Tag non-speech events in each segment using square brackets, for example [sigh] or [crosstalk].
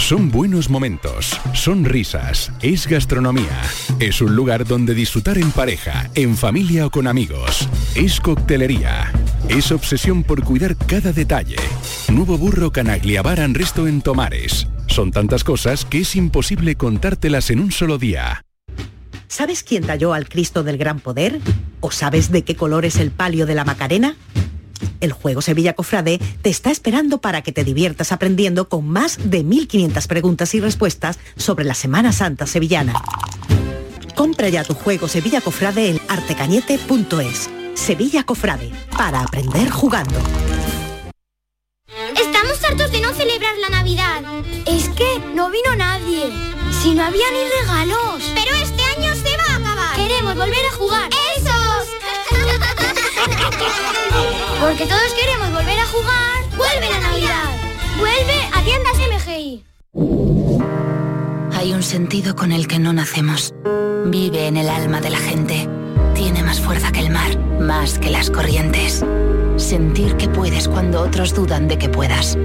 son buenos momentos, son risas, es gastronomía. Es un lugar donde disfrutar en pareja, en familia o con amigos. Es coctelería. Es obsesión por cuidar cada detalle. Nuevo burro Canagliabaran Resto en Tomares. Son tantas cosas que es imposible contártelas en un solo día. ¿Sabes quién talló al Cristo del Gran Poder? ¿O sabes de qué color es el palio de la Macarena? El juego Sevilla Cofrade te está esperando para que te diviertas aprendiendo con más de 1.500 preguntas y respuestas sobre la Semana Santa sevillana. Compra ya tu juego Sevilla Cofrade en artecañete.es. Sevilla Cofrade, para aprender jugando. Estamos hartos de no celebrar la Navidad. Es que no vino nadie. Si no había ni regalos. Pero este año se va a acabar. Queremos volver a jugar. ¡Esos! [laughs] Porque todos queremos volver a jugar. ¡Vuelve la Navidad! ¡Vuelve a tiendas MGI! Hay un sentido con el que no nacemos. Vive en el alma de la gente. Tiene más fuerza que el mar, más que las corrientes. Sentir que puedes cuando otros dudan de que puedas.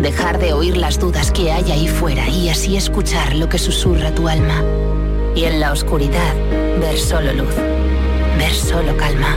Dejar de oír las dudas que hay ahí fuera y así escuchar lo que susurra tu alma. Y en la oscuridad, ver solo luz. Ver solo calma.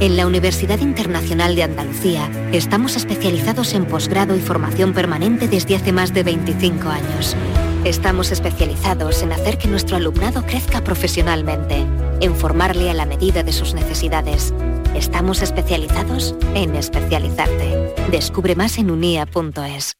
En la Universidad Internacional de Andalucía estamos especializados en posgrado y formación permanente desde hace más de 25 años. Estamos especializados en hacer que nuestro alumnado crezca profesionalmente, en formarle a la medida de sus necesidades. Estamos especializados en especializarte. Descubre más en unia.es.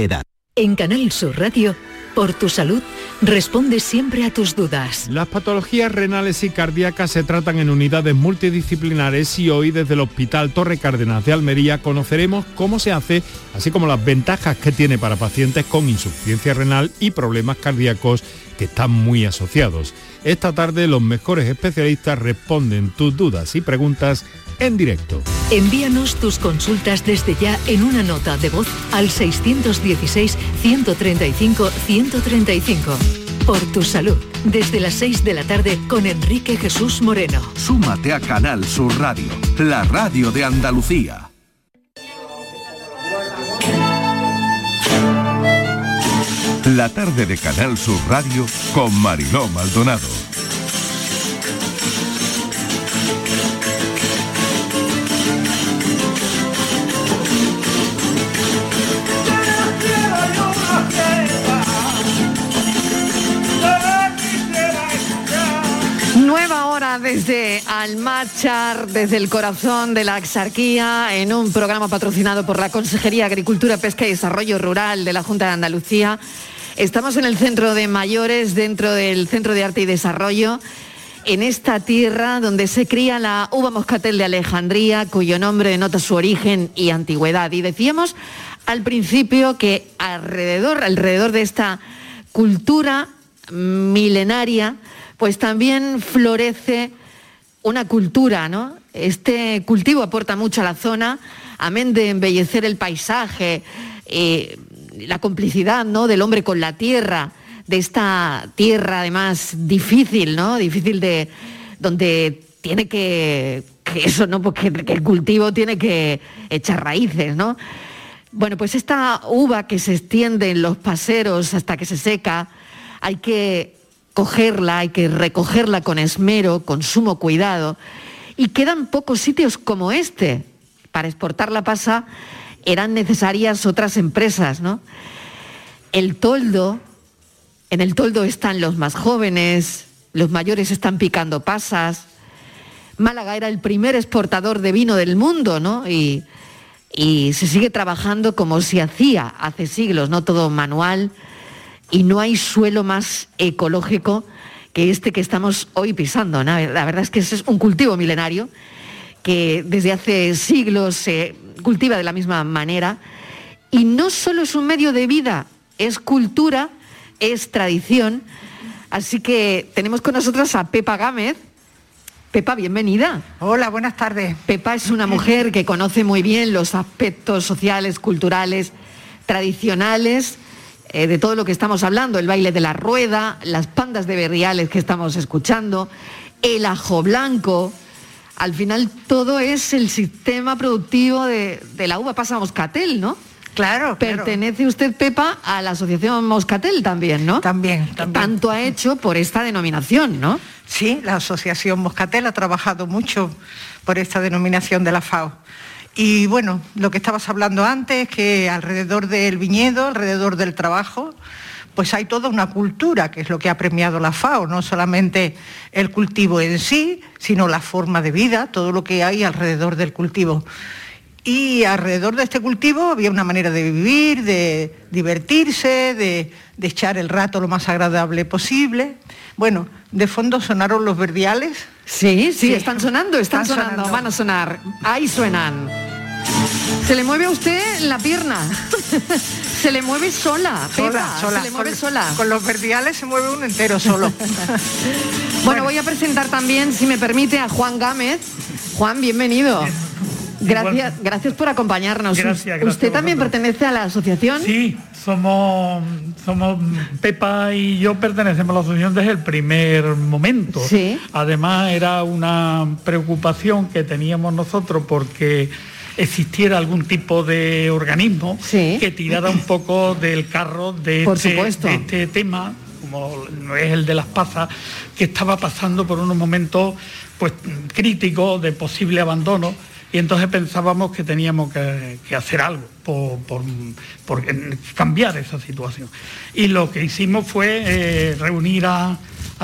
edad. En Canal Sur Radio, por tu salud, responde siempre a tus dudas. Las patologías renales y cardíacas se tratan en unidades multidisciplinares y hoy desde el Hospital Torre Cárdenas de Almería conoceremos cómo se hace, así como las ventajas que tiene para pacientes con insuficiencia renal y problemas cardíacos que están muy asociados. Esta tarde los mejores especialistas responden tus dudas y preguntas en directo. Envíanos tus consultas desde ya en una nota de voz al 616-135-135. Por tu salud, desde las 6 de la tarde con Enrique Jesús Moreno. Súmate a Canal Sur Radio, la radio de Andalucía. La tarde de Canal Sur Radio con Mariló Maldonado. Desde Almachar, desde el corazón de la Axarquía, en un programa patrocinado por la Consejería Agricultura, Pesca y Desarrollo Rural de la Junta de Andalucía. Estamos en el centro de mayores, dentro del Centro de Arte y Desarrollo, en esta tierra donde se cría la uva moscatel de Alejandría, cuyo nombre denota su origen y antigüedad. Y decíamos al principio que alrededor, alrededor de esta cultura milenaria, pues también florece una cultura, ¿no? Este cultivo aporta mucho a la zona, amén de embellecer el paisaje, eh, la complicidad ¿no? del hombre con la tierra, de esta tierra además difícil, ¿no? Difícil de donde tiene que, que eso, ¿no? Porque que el cultivo tiene que echar raíces, ¿no? Bueno, pues esta uva que se extiende en los paseros hasta que se seca, hay que cogerla, hay que recogerla con esmero, con sumo cuidado. Y quedan pocos sitios como este. Para exportar la pasa eran necesarias otras empresas, ¿no? El toldo, en el toldo están los más jóvenes, los mayores están picando pasas. Málaga era el primer exportador de vino del mundo, ¿no? Y, y se sigue trabajando como se hacía hace siglos, no todo manual, y no hay suelo más ecológico que este que estamos hoy pisando. La verdad es que es un cultivo milenario que desde hace siglos se cultiva de la misma manera y no solo es un medio de vida, es cultura, es tradición. Así que tenemos con nosotros a Pepa Gámez, Pepa, bienvenida. Hola, buenas tardes. Pepa es una mujer que conoce muy bien los aspectos sociales, culturales, tradicionales eh, de todo lo que estamos hablando, el baile de la rueda, las pandas de berriales que estamos escuchando, el ajo blanco. Al final todo es el sistema productivo de, la uva pasa moscatel, ¿no? Claro, Pertenece usted, Pepa, a la Asociación Moscatel también, ¿no? También, también. Tanto ha hecho por esta denominación, ¿no? Sí, la Asociación Moscatel ha trabajado mucho por esta denominación de la FAO. Y bueno, lo que estabas hablando antes, que alrededor del viñedo, alrededor del trabajo, pues hay toda una cultura, que es lo que ha premiado la FAO, no solamente el cultivo en sí, sino la forma de vida, todo lo que hay alrededor del cultivo. Y alrededor de este cultivo había una manera de vivir, de divertirse, de, de echar el rato lo más agradable posible. Bueno, de fondo sonaron los verdiales. Sí, sí, están sonando, están, sonando, van a sonar. Ahí suenan. ¿Se le mueve a usted la pierna? [laughs] se le mueve sola, sola, sola. Se le mueve sola. Con los verdiales se mueve un entero solo. [laughs] bueno, voy a presentar también, si me permite, a Juan Gámez. Juan, bienvenido. Gracias, gracias por acompañarnos. ¿Usted también pertenece a la asociación? Sí, somos, somos Pepa y yo pertenecemos a la asociación desde el primer momento. Sí. Además era una preocupación que teníamos nosotros porque existiera algún tipo de organismo que tirara un poco del carro de, este, de este tema, como es el de las pasas, que estaba pasando por unos momentos pues críticos de posible abandono y entonces pensábamos que teníamos que, hacer algo por, cambiar esa situación. Y lo que hicimos fue eh, reunir a,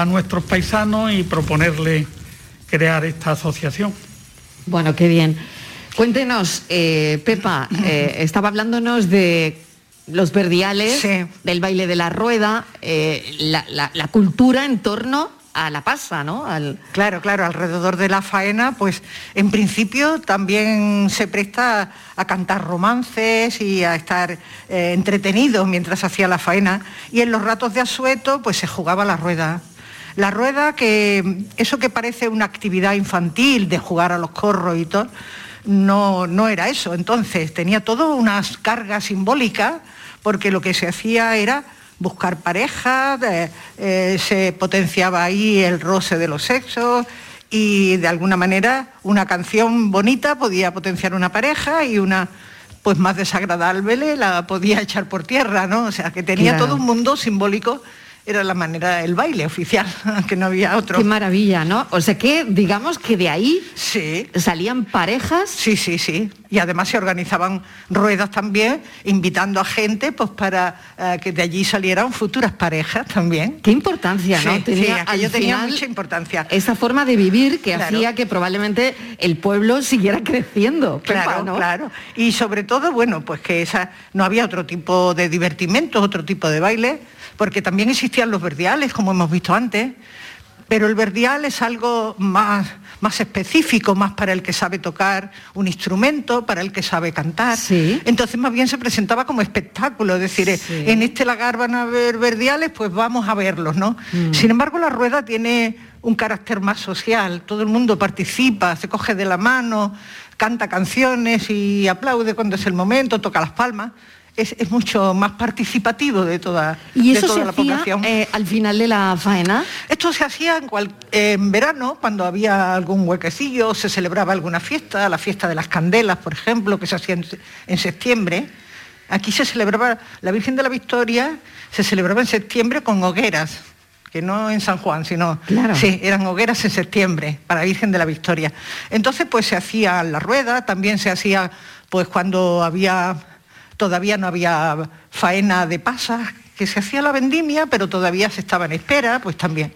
nuestros paisanos y proponerle crear esta asociación. Bueno, qué bien. Cuéntenos, eh, Pepa, eh, [laughs] estaba hablándonos de los verdiales, del baile de la rueda, la, la, cultura en torno a la pasa, ¿no? Claro, claro, alrededor de la faena, pues en principio también se presta a cantar romances y a estar eh, entretenidos mientras hacía la faena. Y en los ratos de asueto, pues se jugaba la rueda. La rueda, que eso que parece una actividad infantil de jugar a los corros y todo, no, no era eso. Entonces tenía todo unas cargas simbólicas, porque lo que se hacía era buscar pareja, eh, se potenciaba ahí el roce de los sexos y de alguna manera una canción bonita podía potenciar una pareja y una pues más desagradable la podía echar por tierra, ¿no? O sea, que tenía todo un mundo simbólico era la manera del baile oficial, [laughs] que no había otro. Qué maravilla, ¿no? O sea que digamos que de ahí sí. salían parejas. Sí, sí, sí. Y además se organizaban ruedas también, invitando a gente pues para eh, que de allí salieran futuras parejas también. Qué importancia, ¿no? Tenía, sí, tenía mucha importancia. Esa forma de vivir que hacía que probablemente el pueblo siguiera creciendo. Claro, claro. Y sobre todo, bueno, pues que esa no había otro tipo de divertimentos, otro tipo de baile porque también existían los verdiales, como hemos visto antes, pero el verdial es algo más, más específico, más para el que sabe tocar un instrumento, para el que sabe cantar. Entonces más bien se presentaba como espectáculo, es decir, en este lagar van a haber verdiales, pues vamos a verlos, ¿no? Mm. Sin embargo, la rueda tiene un carácter más social, todo el mundo participa, se coge de la mano, canta canciones y aplaude cuando es el momento, toca las palmas. Es, mucho más participativo de toda, ¿Y eso toda se la hacía, población. eh, al final de la faena? Esto se hacía en, cual- en verano, cuando había algún huequecillo, se celebraba alguna fiesta, la fiesta de las candelas, por ejemplo, que se hacía en, en septiembre. Aquí se celebraba, la Virgen de la Victoria se celebraba en septiembre con hogueras, que no en San Juan, sino... Claro. Sí, eran hogueras en septiembre para la Virgen de la Victoria. Entonces, pues se hacía la rueda, también se hacía, pues cuando había, todavía no había faena de pasas, que se hacía la vendimia, pero todavía se estaba en espera, pues también.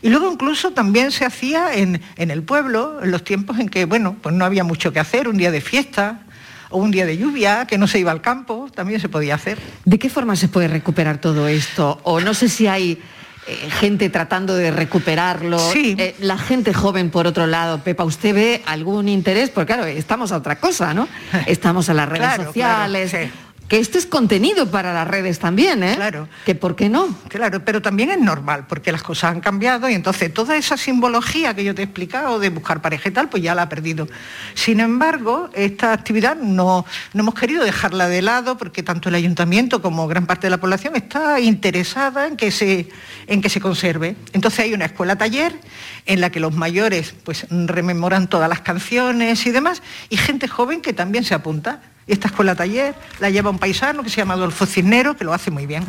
Y luego incluso también se hacía en, en el pueblo, en los tiempos en que, bueno, pues no había mucho que hacer, un día de fiesta o un día de lluvia, que no se iba al campo, también se podía hacer. ¿De qué forma se puede recuperar todo esto? O no sé si hay eh, gente tratando de recuperarlo. Sí. Eh, la gente joven, por otro lado, Pepa, ¿usted ve algún interés? Porque claro, estamos a otra cosa, ¿no? [laughs] Estamos a las redes Claro, sociales. claro, sí. Que esto es contenido para las redes también, ¿eh? Claro. Que por qué no. Claro, pero también es normal, porque las cosas han cambiado y entonces toda esa simbología que yo te he explicado de buscar pareja y tal, pues ya la ha perdido. Sin embargo, esta actividad no, no hemos querido dejarla de lado porque tanto el ayuntamiento como gran parte de la población está interesada en que se, en que se conserve. Entonces hay una escuela taller en la que los mayores pues rememoran todas las canciones y demás, y gente joven que también se apunta. Esta escuela taller la lleva un paisano que se llama Adolfo Cisnero, que lo hace muy bien.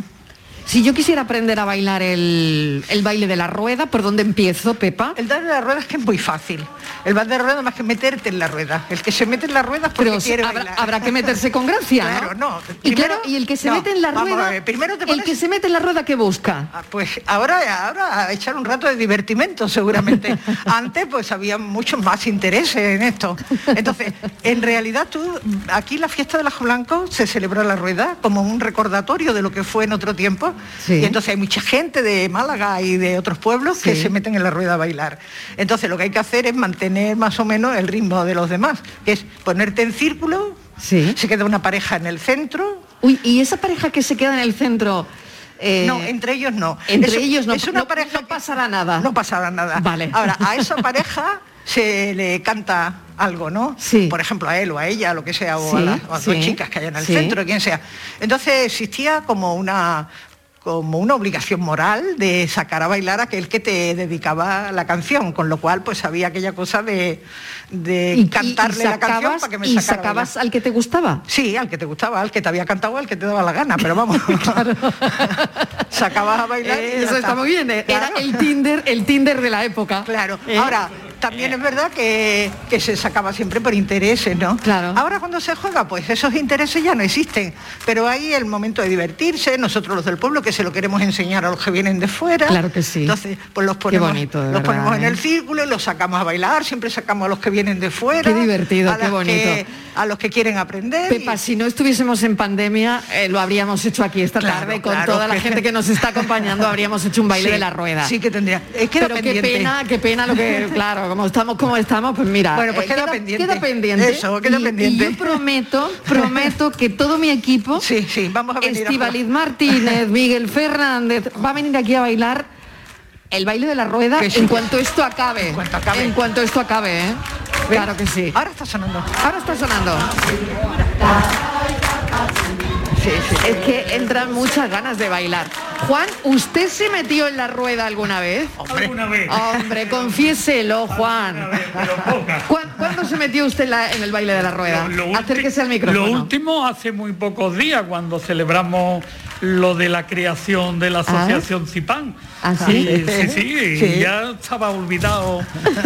Si yo quisiera aprender a bailar el, el baile de la rueda, ¿por dónde empiezo, Pepa? El baile de la rueda es que es muy fácil. El baile de la rueda más que meterte en la rueda. El que se mete en la rueda es porque Pero quiere habrá, bailar. habrá que meterse con gracia, ¿no? Claro, no. Y Primero- claro, y el que se no, mete en la rueda, ver, primero te el que se mete en la rueda, ¿qué busca? Ah, Pues ahora, ahora a echar un rato de divertimento seguramente. [laughs] Antes pues había muchos más intereses en esto. Entonces, en realidad tú, aquí la fiesta del Ajo Blanco se celebra la rueda como un recordatorio de lo que fue en otro tiempo. Sí. Y entonces hay mucha gente de Málaga y de otros pueblos que se meten en la rueda a bailar. Entonces lo que hay que hacer es mantener más o menos el ritmo de los demás, que es ponerte en círculo, Sí. se queda una pareja en el centro, Uy, y esa pareja que se queda en el centro. eh, no, entre ellos no. entre ellos no, Es una no- pareja no pasará nada. No pasará nada. Vale. Ahora, a esa [laughs] pareja se le canta algo, ¿no? Sí. Por ejemplo, a él o a ella, lo que sea, o Sí, a las, o a las dos chicas que hay en el centro, quien sea. Entonces existía como una como una obligación moral de sacar a bailar a aquel que te dedicaba la canción, con lo cual pues había aquella cosa de, de y- y- cantarle y la canción para que me y sacara a sacabas al que te gustaba. Sí, al que te gustaba, al que te había cantado, al que te daba la gana, pero vamos. [laughs] Sacabas a bailar. y Eso está muy bien. eh. Era Claro. el Tinder, el Tinder de la época. Claro. Eh, Ahora, también es verdad que, que se sacaba siempre por intereses, ¿no? Claro. Ahora cuando se juega, pues esos intereses ya no existen. Pero hay el momento de divertirse, nosotros los del pueblo, que se lo queremos enseñar a los que vienen de fuera. Claro que sí. Entonces, pues los ponemos, bonito, los verdad, ponemos en ¿eh? el círculo y los sacamos a bailar, siempre sacamos a los que vienen de fuera. Qué divertido, qué bonito. que- a los que quieren aprender. y- Pepa, si no estuviésemos en pandemia, eh, lo habríamos hecho aquí esta Claro, tarde con claro, toda la que- gente que nos está acompañando, habríamos hecho un baile [laughs] Sí, de la rueda. Sí que tendría. Eh, queda Pero qué pena, qué pena lo que, [laughs] claro, como estamos como estamos, pues mira, Bueno, pues eh, queda pendiente. queda pendiente. Eso, queda Y- pendiente. Y yo prometo, [laughs] prometo que todo mi equipo, Sí, sí, vamos a venir a Estivaliz Martínez, Miguel Fernández, va a venir aquí a bailar el baile de la rueda sí. en cuanto esto acabe. En cuanto acabe. En cuanto esto acabe, ¿eh? Claro que sí. Ahora está sonando. Ahora está sonando. Sí, sí. Es que entran muchas ganas de bailar. Juan, ¿usted se metió en la rueda alguna vez? Alguna vez. Hombre, confiéselo, Juan. pero poca. [laughs] ¿Cuán- ¿Cuándo se metió usted en, la- en el baile de la rueda? Lo- Acérquese al micrófono. Lo último hace muy pocos días cuando celebramos lo de la creación de la asociación CIPAN. ¿Ah, sí? Sí, sí, y Sí. ya estaba olvidado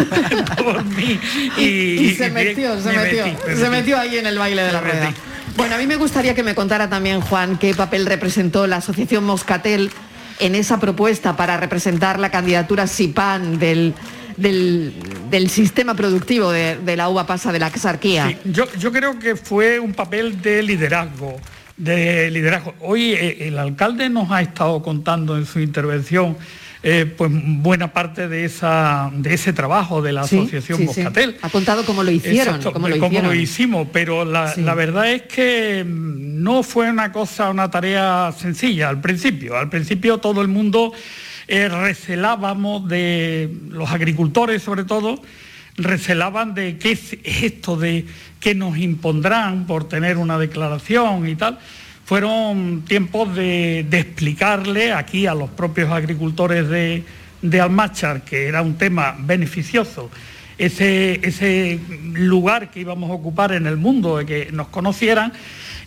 [laughs] por mí. Y, Y, se y bien, metió, se me metió, metí, me se metí. metió ahí en el baile de la rueda. Bueno, a mí me gustaría que me contara también, Juan, qué papel representó la Asociación Moscatel en esa propuesta para representar la candidatura SIPAN del, del, sistema productivo de, de la uva pasa de la exarquía. Sí, yo, yo creo que fue un papel de liderazgo, de liderazgo. Hoy eh, el alcalde nos ha estado contando en su intervención eh, pues buena parte de esa de ese trabajo de la asociación sí, sí. Moscatel. Ha contado cómo lo hicieron, Exacto, cómo lo hicieron. hicimos, pero la, verdad es que mm, no fue una cosa, una tarea sencilla al principio. Al principio todo el mundo eh, recelábamos de los agricultores sobre todo, recelaban de qué es esto de que nos impondrán por tener una declaración y tal. Fueron tiempos de, explicarle aquí a los propios agricultores de, de Almachar que era un tema beneficioso ese, ese, lugar que íbamos a ocupar en el mundo, de que nos conocieran,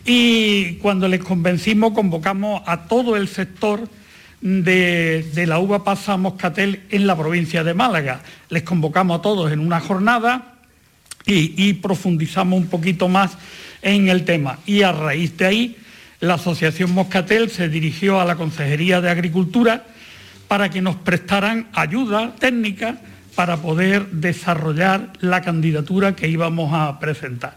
y cuando les convencimos convocamos a todo el sector de, la uva pasa moscatel en la provincia de Málaga. Les convocamos a todos en una jornada y, profundizamos un poquito más en el tema. Y a raíz de ahí, la Asociación Moscatel se dirigió a la Consejería de Agricultura para que nos prestaran ayuda técnica para poder desarrollar la candidatura que íbamos a presentar.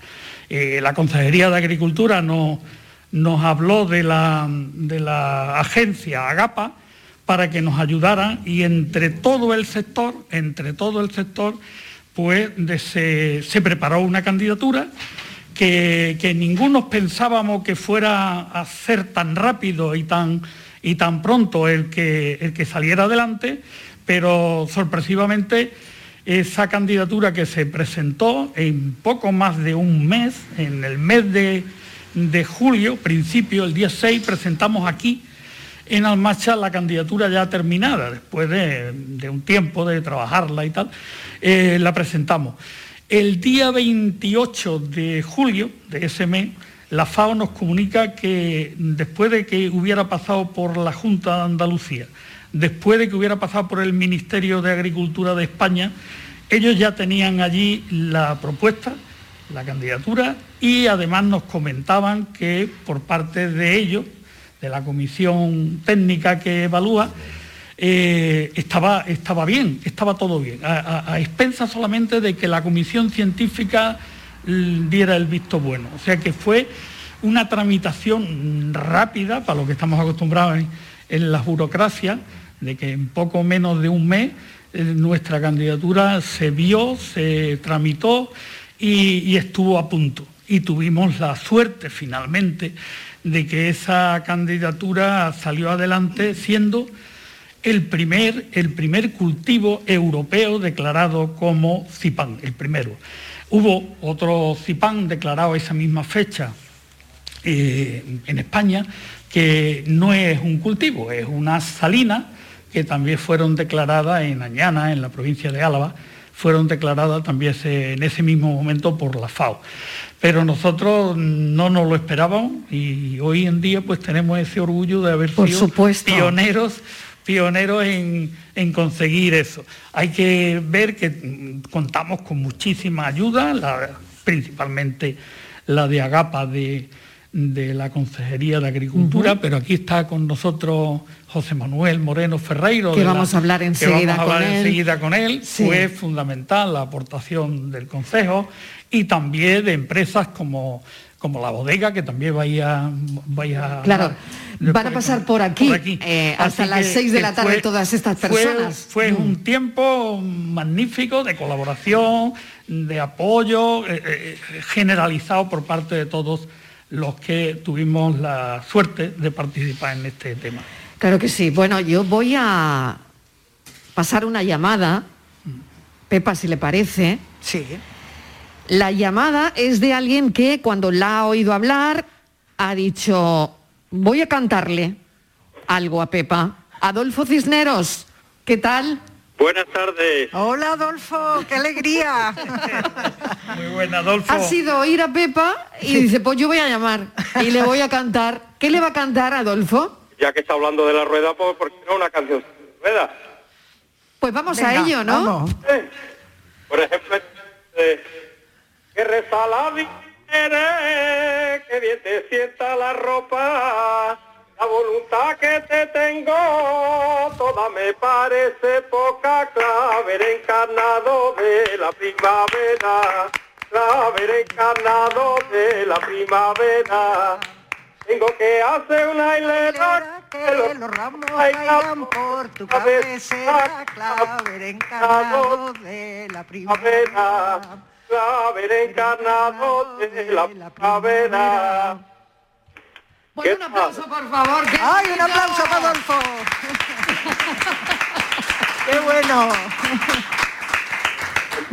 Eh, la Consejería de Agricultura nos habló de la, de la agencia Agapa para que nos ayudaran y entre todo el sector, entre todo el sector, pues se, preparó una candidatura que, que, ninguno pensábamos que fuera a ser tan rápido y tan, y tan pronto el que, el que saliera adelante, pero sorpresivamente esa candidatura que se presentó en poco más de un mes, en el mes de, julio, principio, el día 6, presentamos aquí en Almacha la candidatura ya terminada, después de, un tiempo de trabajarla y tal, eh, la presentamos. El día 28 de julio de ese mes, la FAO nos comunica que después de que hubiera pasado por la Junta de Andalucía, después de que hubiera pasado por el Ministerio de Agricultura de España, ellos ya tenían allí la propuesta, la candidatura, y además nos comentaban que por parte de ellos, de la comisión técnica que evalúa, eh, estaba, estaba bien, estaba todo bien, a, expensas solamente de que la comisión científica diera el visto bueno. O sea que fue una tramitación rápida, para lo que estamos acostumbrados en, en la burocracia, de que en poco menos de un mes eh, nuestra candidatura se vio, se tramitó y, estuvo a punto. Y tuvimos la suerte finalmente de que esa candidatura salió adelante siendo el primer, el primer cultivo europeo declarado como CIPAN, el primero. Hubo otro CIPAN declarado a esa misma fecha eh, en España, que no es un cultivo, es una salina que también fueron declaradas en Añana, en la provincia de Álava, fueron declaradas también en ese mismo momento por la FAO. Pero nosotros no nos lo esperábamos y hoy en día pues tenemos ese orgullo de haber sido pioneros pioneros en, conseguir eso. Hay que ver que contamos con muchísima ayuda, principalmente la de Agapa de, la Consejería de Agricultura, pero aquí está con nosotros José Manuel Moreno Ferreiro. Que vamos a hablar enseguida, con, él. Fue fundamental la aportación del Consejo y también de empresas como, como la bodega, que también vaya, vaya Claro, van a pasar por aquí, eh, hasta las seis de la tarde todas estas personas. Fue, mm. un tiempo magnífico de colaboración, de apoyo eh, eh, generalizado por parte de todos los que tuvimos la suerte de participar en este tema. Claro que sí. Bueno, yo voy a pasar una llamada, Pepa, si le parece. Sí. La llamada es de alguien que cuando la ha oído hablar ha dicho, voy a cantarle algo a Pepa. Adolfo Cisneros, ¿qué tal? Buenas tardes. Hola Adolfo, qué alegría. [laughs] Muy buena, Adolfo. Ha sido oír a Pepa y dice, pues yo voy a llamar y le voy a cantar. ¿Qué le va a cantar Adolfo? ya que está hablando de la rueda, pues ¿por qué no una canción de rueda? Pues vamos a ello, ¿no? Por ejemplo, eh, que reza la que bien te sienta la ropa, la voluntad que te tengo, toda me parece poca, claver encarnado de la primavera, claver encarnado de la primavera. Tengo que hacer una hilera que los, ramos caigan por tu cabecera, claver encarnado de la primavera. Claver encarnado de la primavera. Pues un aplauso, por favor. ¡Ay, un aplauso para Adolfo! [laughs] ¡Qué bueno!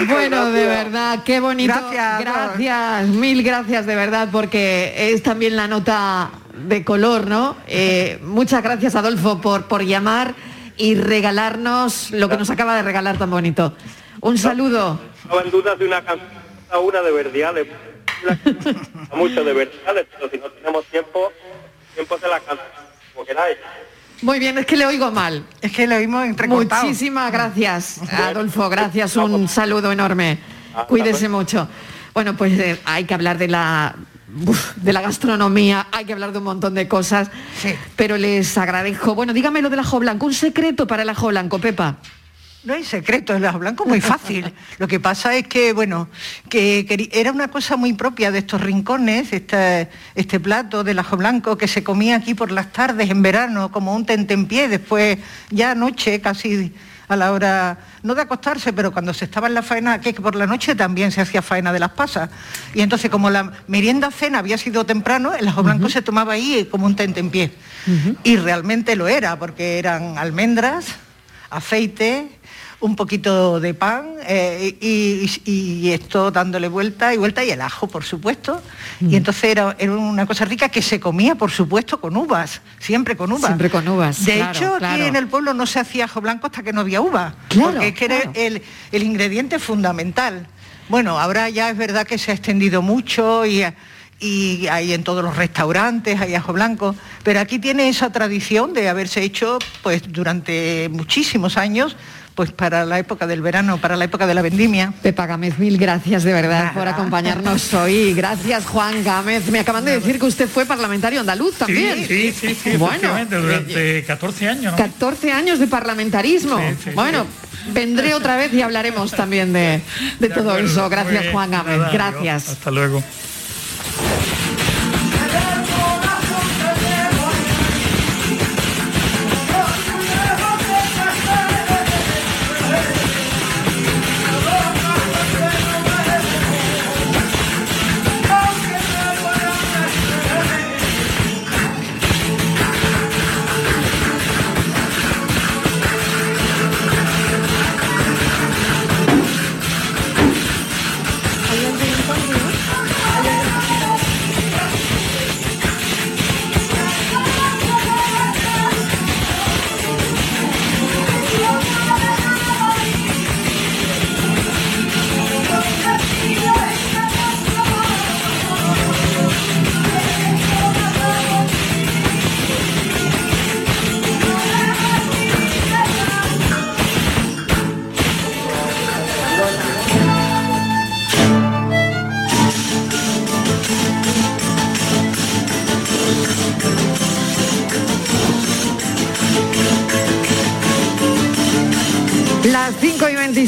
Bueno, de verdad, qué bonito. Gracias. Gracias, mil gracias de verdad, porque es también la nota de color, ¿no? Eh, muchas gracias, Adolfo, por, por llamar y regalarnos lo que nos acaba de regalar tan bonito. Un saludo. No en dudas de una canción, una de Verdiales. Mucho de Verdiales, pero si no tenemos tiempo, tiempo se la canta, como queráis. Muy bien, es que le oigo mal. Es que le oímos entrecortado. Muchísimas gracias, Adolfo. Gracias, un saludo enorme. Cuídese mucho. Bueno, pues eh, hay que hablar de la de la gastronomía, hay que hablar de un montón de cosas, pero les agradezco. Bueno, dígame lo del ajo blanco, un secreto para el ajo blanco, Pepa. No hay secreto, el ajo blanco muy fácil. Lo que pasa es que, bueno, que, era una cosa muy propia de estos rincones, este, este plato del ajo blanco que se comía aquí por las tardes en verano, como un tentempié, después ya anoche, casi a la hora, no de acostarse, pero cuando se estaba en la faena, que por la noche también se hacía faena de las pasas. Y entonces como la merienda cena había sido temprano, el ajo blanco se tomaba ahí como un tentempié. Y realmente lo era, porque eran almendras, aceite, un poquito de pan eh, y, esto dándole vuelta y vuelta y el ajo, por supuesto. Y mm. entonces era, una cosa rica que se comía, por supuesto, con uvas, siempre con uvas. Siempre con uvas. De hecho, aquí en el pueblo no se hacía ajo blanco hasta que no había uva, porque es que era el, el ingrediente fundamental. Bueno, ahora ya es verdad que se ha extendido mucho y y hay en todos los restaurantes, hay ajo blanco, pero aquí tiene esa tradición de haberse hecho pues durante muchísimos años pues para la época del verano, para la época de la vendimia. Pepa Gámez, mil gracias de verdad por acompañarnos [laughs] hoy. Gracias Juan Gámez. Me acaban de decir que usted fue parlamentario andaluz también. Sí, sí, sí, bueno, durante 14 años. 14 años de parlamentarismo. bueno, vendré otra vez y hablaremos también de, todo eso. Gracias Juan Gámez. gracias. Hasta luego.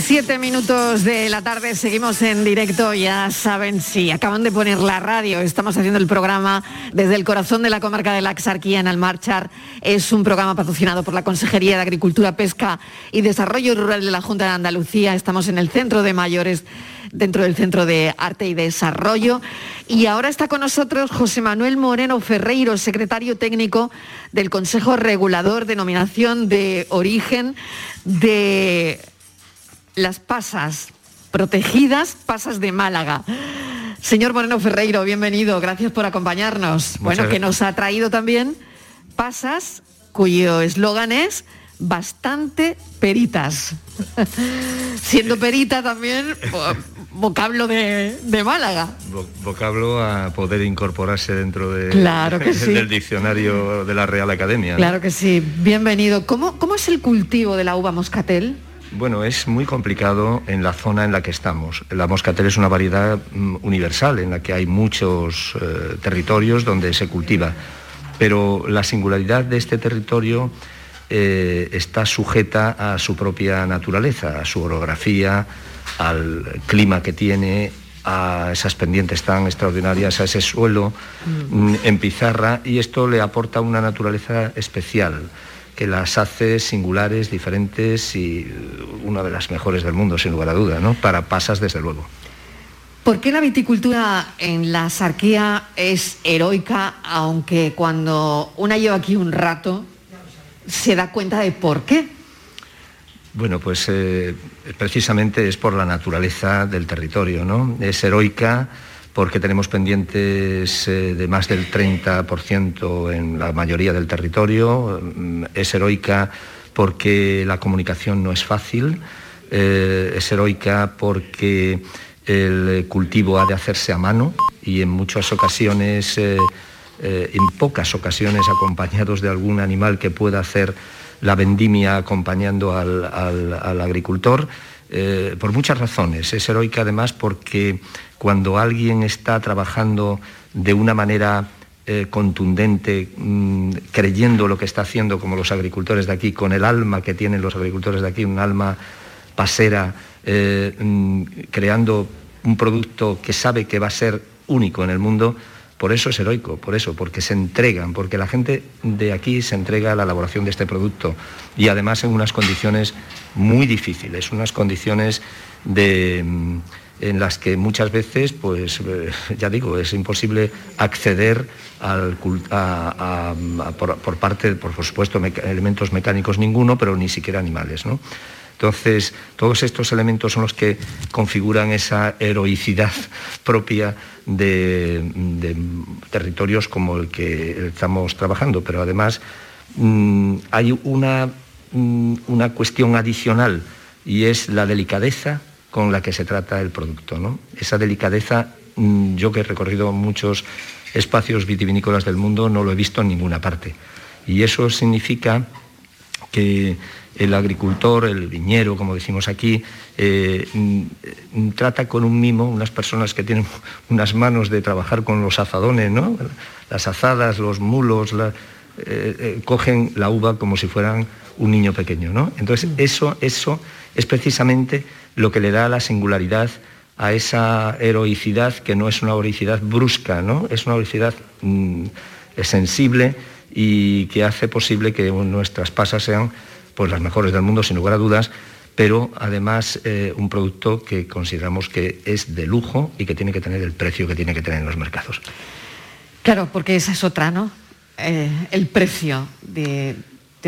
Siete minutos de la tarde, seguimos en directo, ya saben, si acaban de poner la radio, estamos haciendo el programa desde el corazón de la comarca de la Axarquía en Almarchar. Es un programa patrocinado por la Consejería de Agricultura, Pesca y Desarrollo Rural de la Junta de Andalucía. Estamos en el Centro de Mayores, dentro del Centro de Arte y Desarrollo. Y ahora está con nosotros José Manuel Moreno Ferreiro, secretario técnico del Consejo Regulador Denominación de Origen de las pasas protegidas, pasas de Málaga. Señor Moreno Ferreiro, bienvenido, gracias por acompañarnos. bueno, que nos ha traído también pasas cuyo eslogan es bastante peritas. [laughs] Siendo perita también, vocablo de, Málaga. vocablo a poder incorporarse dentro de, [laughs] del diccionario de la Real Academia. Claro que sí, bienvenido. ¿Cómo, ¿Cómo es el cultivo de la uva moscatel? Bueno, es muy complicado en la zona en la que estamos. La moscatel es una variedad mm, universal en la que hay muchos eh, territorios donde se cultiva, pero la singularidad de este territorio eh, está sujeta a su propia naturaleza, a su orografía, al clima que tiene, a esas pendientes tan extraordinarias, a ese suelo mm. Mm, en pizarra, y esto le aporta una naturaleza especial que las hace singulares, diferentes y una de las mejores del mundo, sin lugar a duda, ¿no? Para pasas, desde luego. ¿Por qué la viticultura en la sarquía es heroica, aunque cuando una lleva aquí un rato se da cuenta de por qué? Bueno, pues eh, precisamente es por la naturaleza del territorio, ¿no? Es heroica porque tenemos pendientes eh, de más del 30% en la mayoría del territorio. Mm, es heroica porque la comunicación no es fácil. Eh, es heroica porque el cultivo ha de hacerse a mano y en muchas ocasiones, en pocas ocasiones, acompañados de algún animal que pueda hacer la vendimia acompañando al, agricultor, eh, por muchas razones. Es heroica además porque cuando alguien está trabajando de una manera eh, contundente, mm, creyendo lo que está haciendo, como los agricultores de aquí, con el alma que tienen los agricultores de aquí, un alma pasera, eh, mm, creando un producto que sabe que va a ser único en el mundo, por eso es heroico, por eso, porque se entregan, porque la gente de aquí se entrega a la elaboración de este producto. Y además en unas condiciones muy difíciles, unas condiciones de, mm, en las que muchas veces, pues eh, ya digo, es imposible acceder por, parte, por supuesto, elementos mecánicos ninguno, pero ni siquiera animales. ¿no? Entonces, todos estos elementos son los que configuran esa heroicidad [laughs] propia de, territorios como el que estamos trabajando, pero además mm, hay una, mm, una, cuestión adicional y es la delicadeza con la que se trata el producto. ¿no? Esa delicadeza, mm, yo que he recorrido muchos espacios vitivinícolas del mundo, no lo he visto en ninguna parte. Y eso significa que el agricultor, el viñero, como decimos aquí, eh, mm, trata con un mimo unas personas que tienen [laughs] unas manos de trabajar con los azadones, ¿no? Las azadas, los mulos, eh, eh, cogen la uva como si fueran un niño pequeño, ¿no? Entonces mm. eso, eso es precisamente lo que le da la singularidad a esa heroicidad que no es una heroicidad brusca, ¿no? Es una heroicidad mm, sensible y que hace posible que nuestras pasas sean pues las mejores del mundo, sin lugar a dudas, pero además eh, un producto que consideramos que es de lujo y que tiene que tener el precio que tiene que tener en los mercados. Claro, porque esa es otra, ¿no? Eh, el precio, de,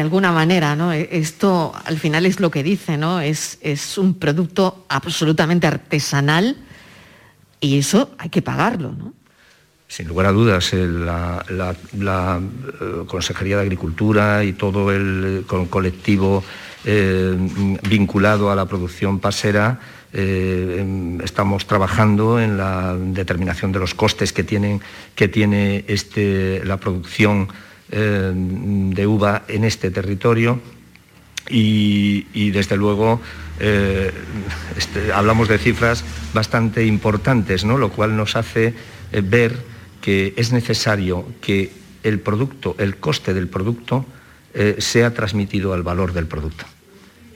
alguna manera, ¿no? E, esto al final es lo que dice, ¿no? Es, es un producto absolutamente artesanal y eso hay que pagarlo, ¿no? Sin lugar a dudas, la, eh, Consejería de Agricultura y todo el, colectivo eh, vinculado a la producción pasera eh, em, estamos trabajando en la determinación de los costes que, tienen, que tiene este, la producción de uva en este territorio y, desde luego este, hablamos de cifras bastante importantes, ¿no? lo cual nos hace ver que es necesario que el producto, el coste del producto, eh, sea transmitido al valor del producto.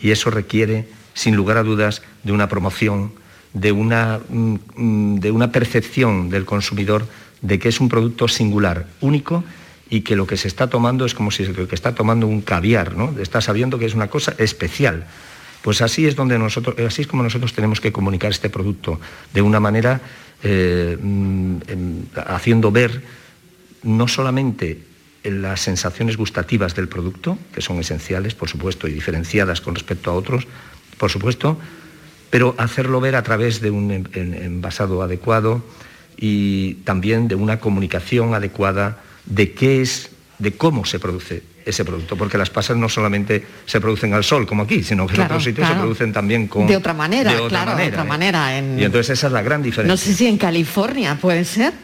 Y eso requiere, sin lugar a dudas, de una promoción, de una, mm, de una percepción del consumidor de que es un producto singular, único, y que lo que se está tomando es como si se que está tomando un caviar, ¿no? Está sabiendo que es una cosa especial. Pues así es donde nosotros, así es como nosotros tenemos que comunicar este producto de una manera eh, mm, haciendo ver no solamente las sensaciones gustativas del producto, que son esenciales, por supuesto, y diferenciadas con respecto a otros, por supuesto, pero hacerlo ver a través de un envasado adecuado y también de una comunicación adecuada de qué es, de cómo se produce ese producto, porque las pasas no solamente se producen al sol, como aquí, sino que en otros sitios se producen también con... De otra manera, claro, de otra ¿eh? manera. Y entonces esa es la gran diferencia. No sé si en California puede ser,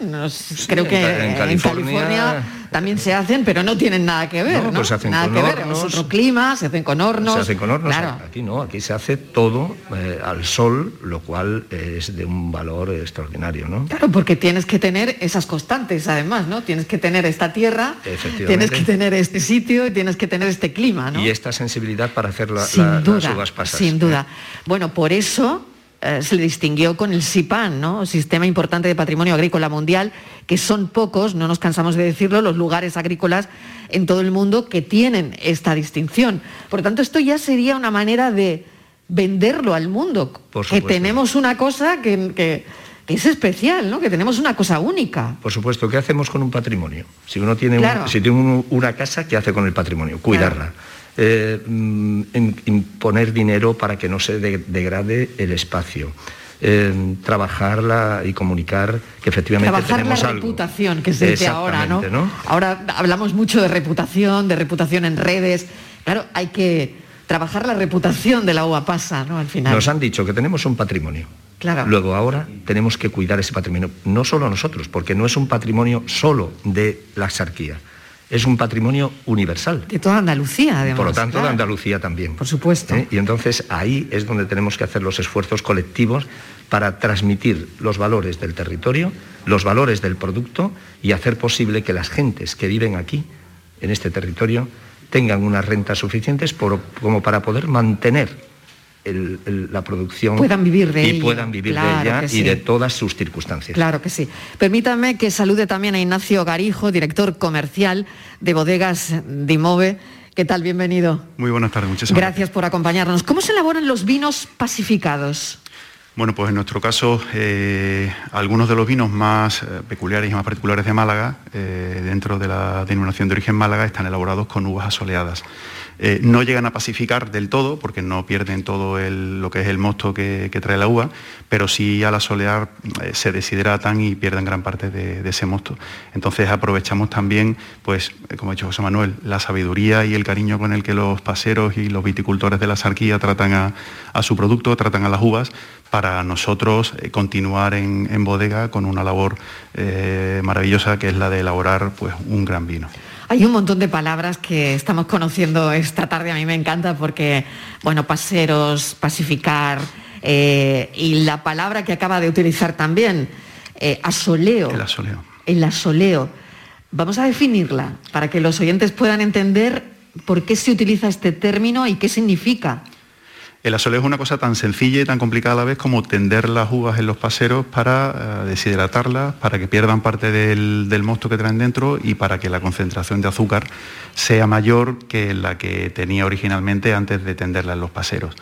creo que en, California también se hacen, pero no tienen nada que ver, ¿no? Pues se hacen nada con que hornos, ver, en otro clima, se hacen con hornos. Se hacen con hornos, claro. aquí no, aquí se hace todo eh, al sol, lo cual es de un valor extraordinario, ¿no? Claro, porque tienes que tener esas constantes además, ¿no? Tienes que tener esta tierra, tienes que tener este sitio y tienes que tener este clima, ¿no? Y esta sensibilidad para hacer la, sin duda, las uvas pasas. Sin duda. Bueno, por eso eh, se le distinguió con el SIPAN, ¿no? Sistema Importante de Patrimonio Agrícola Mundial, que son pocos, no nos cansamos de decirlo, los lugares agrícolas en todo el mundo que tienen esta distinción. Por lo tanto, esto ya sería una manera de venderlo al mundo, que tenemos una cosa que, es especial, ¿no? que tenemos una cosa única. Por supuesto, ¿qué hacemos con un patrimonio? Si uno tiene, si tiene una casa, ¿qué hace con el patrimonio? Cuidarla. eh, mm, imponer dinero para que no se degrade el espacio. Eh, trabajarla y comunicar que efectivamente Trabajar tenemos la reputación que se dice ahora, ¿no? Ahora hablamos mucho de reputación, de reputación en redes. Claro, hay que trabajar la reputación de la uva pasa, ¿no? Al final. Nos han dicho que tenemos un patrimonio. Claro. Luego ahora tenemos que cuidar ese patrimonio, no solo nosotros, porque no es un patrimonio solo de la exarquía es un patrimonio universal. De toda Andalucía, además. Por lo tanto, de Andalucía también. Por supuesto. ¿Eh? Y entonces ahí es donde tenemos que hacer los esfuerzos colectivos para transmitir los valores del territorio, los valores del producto y hacer posible que las gentes que viven aquí, en este territorio, tengan unas rentas suficientes como para poder mantener la producción puedan vivir de y puedan vivir de ella y de todas sus circunstancias. Claro que sí. Permítame que salude también a Ignacio Garijo, director comercial de Bodegas Dimove. ¿Qué tal? Bienvenido. Muy buenas tardes, muchas gracias. Gracias por acompañarnos. ¿Cómo se elaboran los vinos pacificados? Bueno, pues en nuestro caso, eh, algunos de los vinos más eh, peculiares y más particulares de Málaga, eh, dentro de la denominación de origen Málaga, están elaborados con uvas asoleadas. Eh, no llegan a pacificar del todo, porque no pierden todo lo que es el mosto que, trae la uva, pero sí al asolear eh, se deshidratan y pierden gran parte de, ese mosto. Entonces aprovechamos también, pues, eh, como ha dicho José Manuel, la sabiduría y el cariño con el que los paseros y los viticultores de la sarquía tratan a, su producto, tratan a las uvas, para nosotros continuar en, bodega con una labor maravillosa que es la de elaborar pues, un gran vino. Hay un montón de palabras que estamos conociendo esta tarde, a mí me encanta porque, bueno, paseros, pacificar, eh, y la palabra que acaba de utilizar también, eh, asoleo. El asoleo. El asoleo. Vamos a definirla para que los oyentes puedan entender por qué se utiliza este término y qué significa. El asoleo es una cosa tan sencilla y tan complicada a la vez como tender las uvas en los paseros para eh, deshidratarlas, para que pierdan parte del, mosto que traen dentro y para que la concentración de azúcar sea mayor que la que tenía originalmente antes de tenderla en los paseros.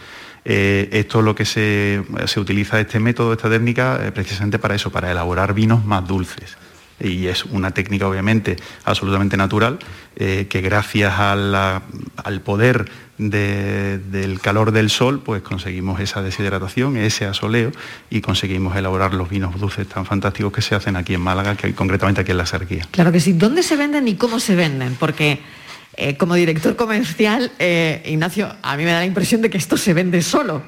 Eh, esto es lo que se, utiliza, este método, esta técnica, eh, precisamente para eso, para elaborar vinos más dulces y es una técnica obviamente absolutamente natural, que gracias al poder del calor del sol, pues conseguimos esa deshidratación, ese asoleo y conseguimos elaborar los vinos dulces tan fantásticos que se hacen aquí en Málaga, que concretamente aquí en la Serquía. Claro que sí. ¿Dónde se venden y cómo se venden? Porque eh, como director comercial, eh, Ignacio, a mí me da la impresión de que esto se vende solo.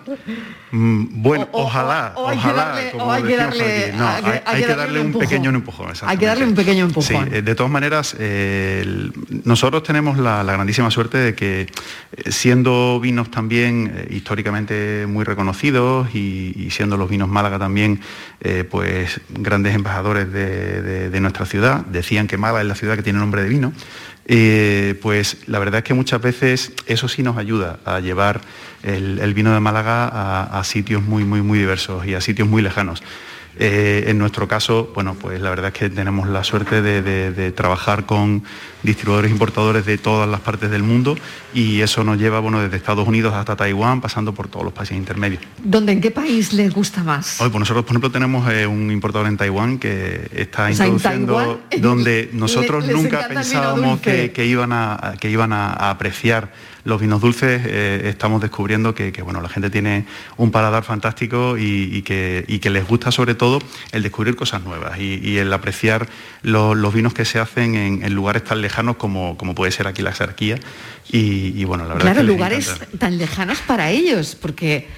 Mm, bueno, ojalá, ojalá, hay que darle, hay, que darle un, pequeño empujón. Hay que darle un pequeño empujón. Sí, eh, de todas maneras, nosotros tenemos la, grandísima suerte de que siendo vinos también históricamente muy reconocidos y, siendo los vinos Málaga también, pues grandes embajadores de, de nuestra ciudad, decían que Málaga es la ciudad que tiene nombre de vino. Pues la verdad es que muchas veces eso sí nos ayuda a llevar el, vino de Málaga a, a, sitios muy, muy, muy diversos y a sitios muy lejanos. Eh, en nuestro caso, bueno, pues la verdad es que tenemos la suerte de, trabajar con distribuidores importadores de todas las partes del mundo y eso nos lleva, bueno, desde Estados Unidos hasta Taiwán, pasando por todos los países intermedios. ¿Dónde, en qué país les gusta más? Hoy, pues nosotros, por ejemplo, tenemos eh, un importador en Taiwán que está introduciendo, [laughs] donde nosotros nunca pensábamos que, iban a, que iban a apreciar los vinos dulces eh, estamos descubriendo que, bueno, la gente tiene un paladar fantástico y, que, que, les gusta sobre todo el descubrir cosas nuevas y, el apreciar los vinos que se hacen en, lugares tan lejanos como, como puede ser aquí la Sarquía. Y, bueno, la verdad claro, lugares tan lejanos para ellos, porque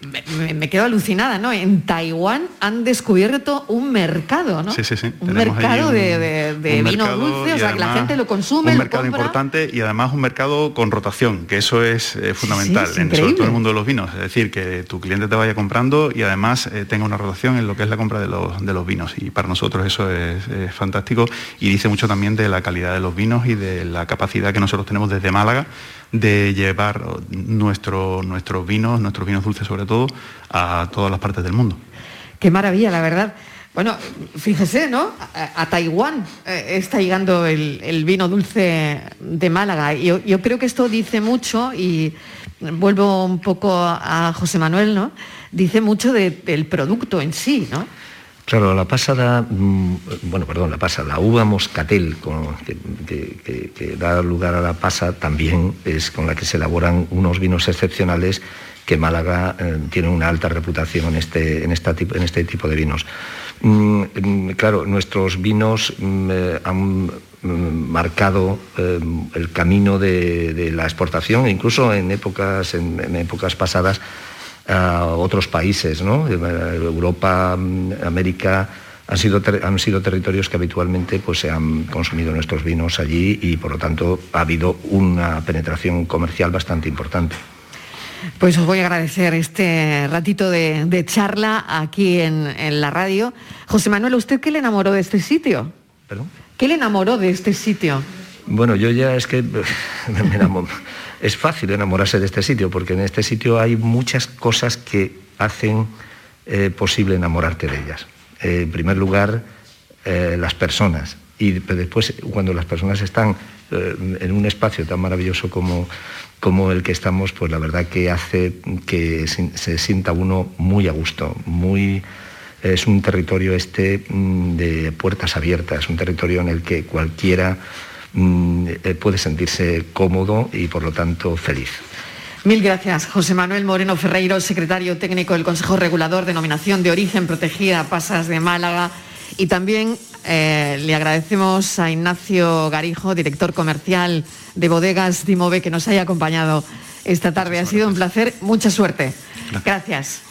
me, quedo alucinada, ¿no? En Taiwán han descubierto un mercado, ¿no? Sí, sí, sí. Un mercado de, vino dulce, o sea, que la gente lo consume. Un mercado importante y además un mercado con rotación, que eso es eh, fundamental en sobre todo el mundo de los vinos. Es decir, que tu cliente te vaya comprando y además eh, tenga una rotación en lo que es la compra de los, de los vinos. Y para nosotros eso es, fantástico y dice mucho también de la calidad de los vinos y de la capacidad que nosotros tenemos desde Málaga de llevar nuestro, nuestros vinos, nuestros vinos dulces sobre todo, a todas las partes del mundo. Qué maravilla, la verdad. Bueno, fíjese, ¿no? A, Taiwán eh, está llegando el, vino dulce de Málaga. Yo, yo creo que esto dice mucho y vuelvo un poco a José Manuel, ¿no? Dice mucho del producto en sí, ¿no? Claro, la pasada, mm, bueno, perdón, la pasa, la uva moscatel que, da lugar a la pasa también es con la que se elaboran unos vinos excepcionales que Málaga eh, tiene una alta reputación en este, en, este tipo de vinos. Mm, mm, claro, nuestros vinos eh, han marcado eh, el camino de, la exportación, incluso en épocas, en épocas pasadas a otros países, ¿no? Europa, América, han sido, han sido territorios que habitualmente pues, se han consumido nuestros vinos allí y por lo tanto ha habido una penetración comercial bastante importante. Pues os voy a agradecer este ratito de, charla aquí en, la radio. José Manuel, ¿usted qué le enamoró de este sitio? ¿Perdón? ¿Qué le enamoró de este sitio? Bueno, yo ya es que [laughs] me enamoró es fácil enamorarse de este sitio, porque en este sitio hay muchas cosas que hacen eh, posible enamorarte de ellas. Eh, en primer lugar, eh, las personas. Y después, cuando las personas están en un espacio tan maravilloso como, como el que estamos, pues la verdad que hace que se, sienta uno muy a gusto, muy es un territorio este mm, de puertas abiertas, un territorio en el que cualquiera puede sentirse cómodo y por lo tanto feliz. Mil gracias, José Manuel Moreno Ferreiro, secretario técnico del Consejo Regulador Denominación de Origen Protegida Pasas de Málaga. Y también eh, le agradecemos a Ignacio Garijo, director comercial de Bodegas Dimove, que nos haya acompañado esta tarde. Ha sido un placer, mucha suerte. Gracias.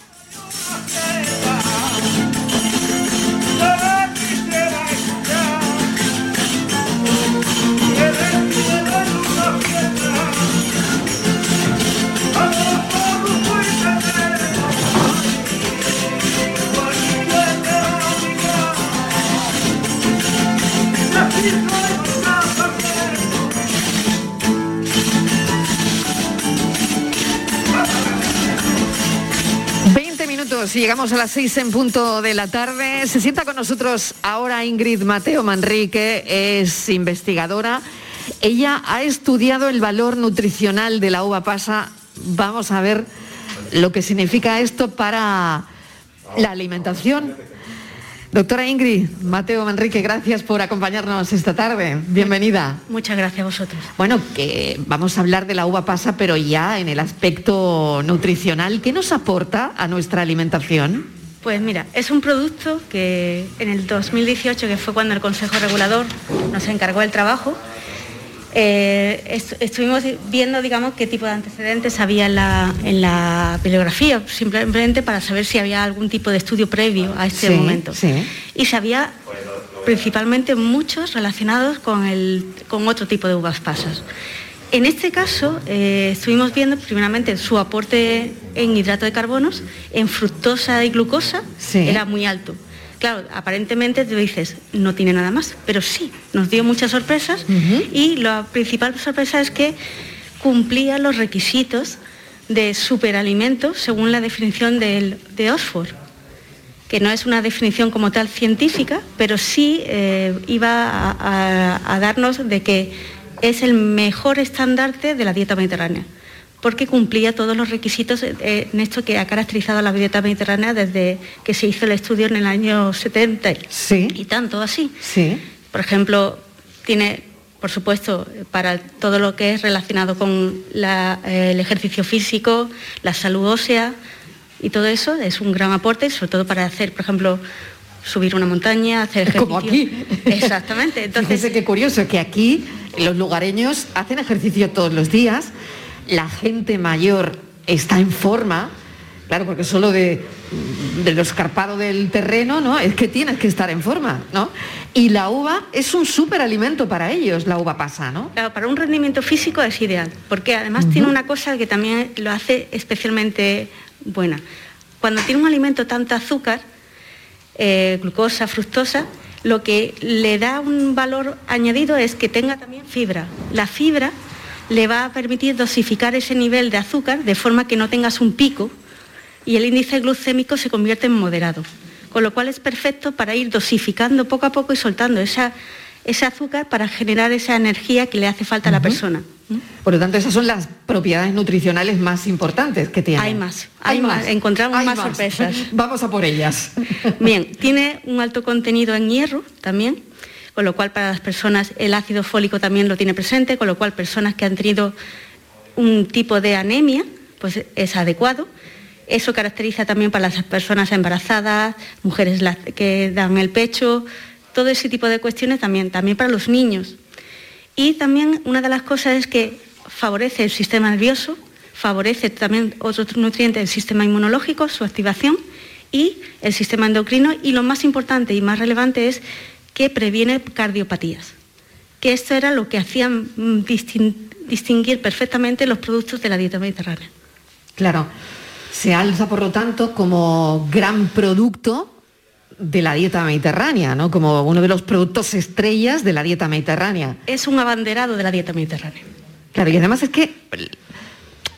Minutos y llegamos a las 6 en punto de la tarde. Se sienta con nosotros ahora Ingrid Mateo Manrique, es investigadora. Ella ha estudiado el valor nutricional de la uva pasa. Vamos a ver lo que significa esto para la alimentación Doctora Ingrid, Mateo Manrique, gracias por acompañarnos esta tarde. Bienvenida. Muchas gracias a vosotros. Bueno, que vamos a hablar de la uva pasa, pero ya en el aspecto nutricional. ¿Qué nos aporta a nuestra alimentación? Pues mira, es un producto que en el 2018, que fue cuando el Consejo Regulador nos encargó el trabajo, eh, estuvimos viendo, digamos, qué tipo de antecedentes había en la, bibliografía, simplemente para saber si había algún tipo de estudio previo a este momento. Y se había principalmente muchos relacionados con, el, con otro tipo de uvas pasas. En este caso, eh, estuvimos viendo primeramente su aporte en hidrato de carbonos, en fructosa y glucosa, era muy alto. Claro, aparentemente te dices, no tiene nada más, pero sí, nos dio muchas sorpresas y la principal sorpresa es que cumplía los requisitos de superalimento según la definición de, Oxford, que no es una definición como tal científica, pero sí eh, iba a darnos de que es el mejor estandarte de la dieta mediterránea porque cumplía todos los requisitos eh, en esto que ha caracterizado a la dieta mediterránea desde que se hizo el estudio en el año 70 y tanto así. Sí. Por ejemplo, tiene, por supuesto, para todo lo que es relacionado con eh, el ejercicio físico, la salud ósea y todo eso, es un gran aporte, sobre todo para hacer, por ejemplo, subir una montaña, hacer ejercicio. Como aquí. Exactamente. [laughs] Entonces, Fíjese qué curioso que aquí los lugareños hacen ejercicio todos los días la gente mayor está en forma, claro, porque solo de, de lo escarpado del terreno, ¿no? Es que tienes que estar en forma, ¿no? Y la uva es un superalimento para ellos, la uva pasa, ¿no? Claro, para un rendimiento físico es ideal, porque además tiene una cosa que también lo hace especialmente buena. Cuando tiene un alimento tanto azúcar, eh, glucosa, fructosa, lo que le da un valor añadido es que tenga también fibra. La fibra le va a permitir dosificar ese nivel de azúcar de forma que no tengas un pico y el índice glucémico se convierte en moderado. Con lo cual es perfecto para ir dosificando poco a poco y soltando esa, ese azúcar para generar esa energía que le hace falta a la persona. Por lo tanto, esas son las propiedades nutricionales más importantes que tiene. Hay más, hay, más. Encontramos más, sorpresas. [laughs] Vamos a por ellas. Bien, tiene un alto contenido en hierro también, con lo cual para las personas el ácido fólico también lo tiene presente, con lo cual personas que han tenido un tipo de anemia, pues es adecuado. Eso caracteriza también para las personas embarazadas, mujeres que dan el pecho, todo ese tipo de cuestiones también, también para los niños. Y también una de las cosas es que favorece el sistema nervioso, favorece también otros nutrientes del sistema inmunológico, su activación y el sistema endocrino y lo más importante y más relevante es que previene cardiopatías, que esto era lo que hacían mm, distinguir perfectamente los productos de la dieta mediterránea. Claro, se alza por lo tanto como gran producto de la dieta mediterránea, ¿no? Como uno de los productos estrellas de la dieta mediterránea. Es un abanderado de la dieta mediterránea. Claro, y además es que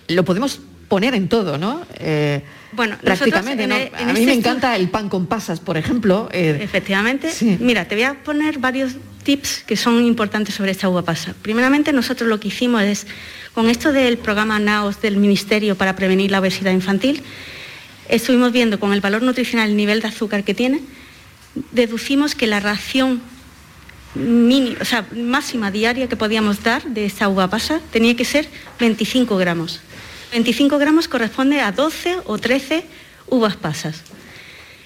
lo podemos poner en todo, ¿no? Eh, bueno, prácticamente, ¿no? a mí este me encanta el pan con pasas, por ejemplo. Eh, Efectivamente. Mira, te voy a poner varios tips que son importantes sobre esta uva pasa. Primeramente, nosotros lo que hicimos es, con esto del programa NAOS del Ministerio para prevenir la obesidad infantil, estuvimos viendo con el valor nutricional el nivel de azúcar que tiene, deducimos que la ración máxima diaria que podíamos dar de esta uva pasa tenía que ser 25 gramos. 25 gramos corresponde a 12 o 13 uvas pasas.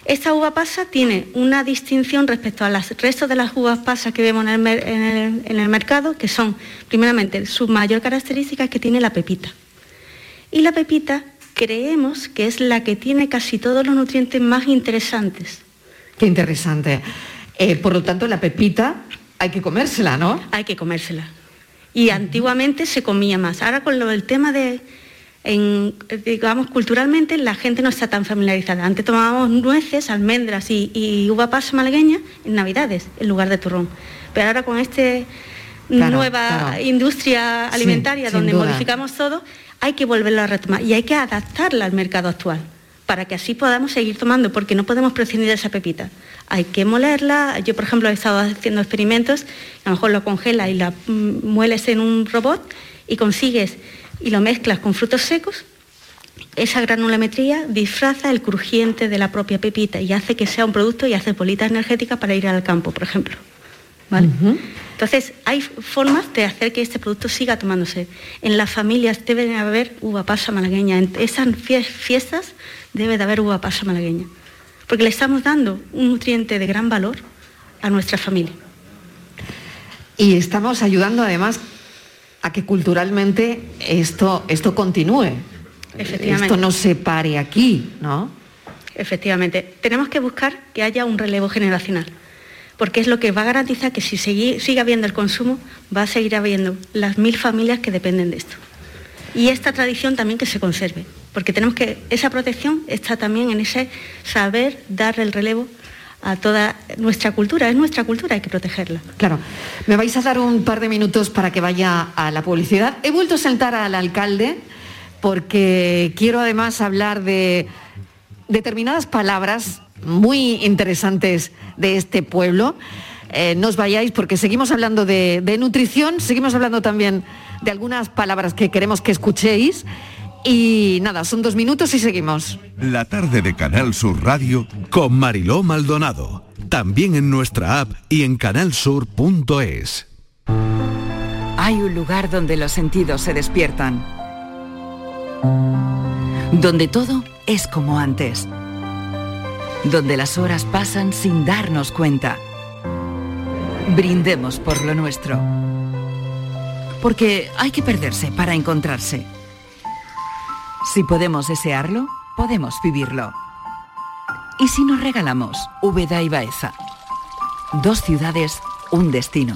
Esta uva pasa tiene una distinción respecto al resto de las uvas pasas que vemos en el, mercado, que son, primeramente, su mayor característica es que tiene la pepita. Y la pepita creemos que es la que tiene casi todos los nutrientes más interesantes. Qué interesante. Eh, por lo tanto, la pepita hay que comérsela, ¿no? Hay que comérsela. Y antiguamente se comía más. Ahora con lo del tema de, digamos, culturalmente la gente no está tan familiarizada. Antes tomábamos nueces, almendras y, uva pasa malagueña en Navidades en lugar de turrón. Pero ahora con esta nueva industria alimentaria donde modificamos todo, hay que volverlo a retomar y hay que adaptarla al mercado actual para que así podamos seguir tomando, porque no podemos prescindir de esa pepita. Hay que molerla. Yo, por ejemplo, he estado haciendo experimentos, a lo mejor lo congelas y la mm, mueles en un robot y consigues y lo mezclas con frutos secos. Esa granulometría disfraza el crujiente de la propia pepita y hace que sea un producto y hace bolitas energéticas para ir al campo, por ejemplo. ¿Vale? Entonces, hay formas de hacer que este producto siga tomándose. En las familias debe haber uva pasa malagueña. En esas fiestas debe de haber uva pasa malagueña. Porque le estamos dando un nutriente de gran valor a nuestra familia. Y estamos ayudando además a que culturalmente esto, esto continúe. Efectivamente. Esto no se pare aquí, ¿no? Efectivamente. Tenemos que buscar que haya un relevo generacional porque es lo que va a garantizar que si sigue, habiendo el consumo, va a seguir habiendo las mil familias que dependen de esto. Y esta tradición también que se conserve, porque tenemos que, esa protección está también en ese saber dar el relevo a toda nuestra cultura, es nuestra cultura, hay que protegerla. Claro, me vais a dar un par de minutos para que vaya a la publicidad. He vuelto a sentar al alcalde porque quiero además hablar de determinadas palabras muy interesantes de este pueblo. Eh, no os vayáis porque seguimos hablando de, de nutrición, seguimos hablando también de algunas palabras que queremos que escuchéis. Y nada, son dos minutos y seguimos. La tarde de Canal Sur Radio con Mariló Maldonado. También en nuestra app y en canalsur.es. Hay un lugar donde los sentidos se despiertan. Donde todo es como antes donde las horas pasan sin darnos cuenta. Brindemos por lo nuestro. Porque hay que perderse para encontrarse. Si podemos desearlo, podemos vivirlo. ¿Y si nos regalamos Úbeda y Baeza? Dos ciudades, un destino.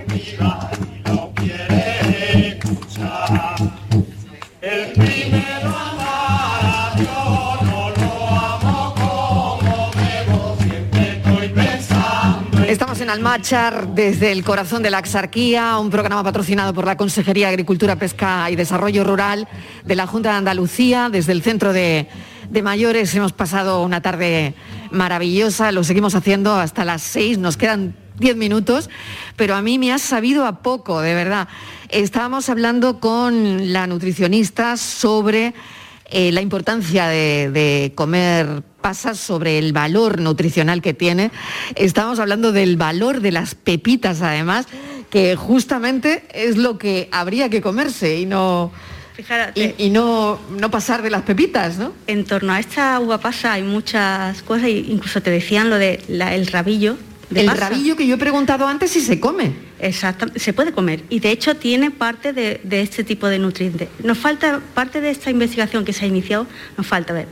Estamos en Almachar desde el corazón de la Axarquía, un programa patrocinado por la Consejería de Agricultura, Pesca y Desarrollo Rural de la Junta de Andalucía. Desde el Centro de, de Mayores hemos pasado una tarde maravillosa, lo seguimos haciendo hasta las seis, nos quedan diez minutos, pero a mí me ha sabido a poco, de verdad. Estábamos hablando con la nutricionista sobre eh, la importancia de, de comer pasas, sobre el valor nutricional que tiene. Estamos hablando del valor de las pepitas, además, que justamente es lo que habría que comerse y no... Fíjate. Y, y no, no pasar de las pepitas, ¿no? En torno a esta uva pasa hay muchas cosas, incluso te decían lo del el rabillo. El rabillo que yo he preguntado antes si se come. Exacto, se puede comer y de hecho tiene parte de, de este tipo de nutrientes. Nos falta, parte de esta investigación que se ha iniciado, nos falta ver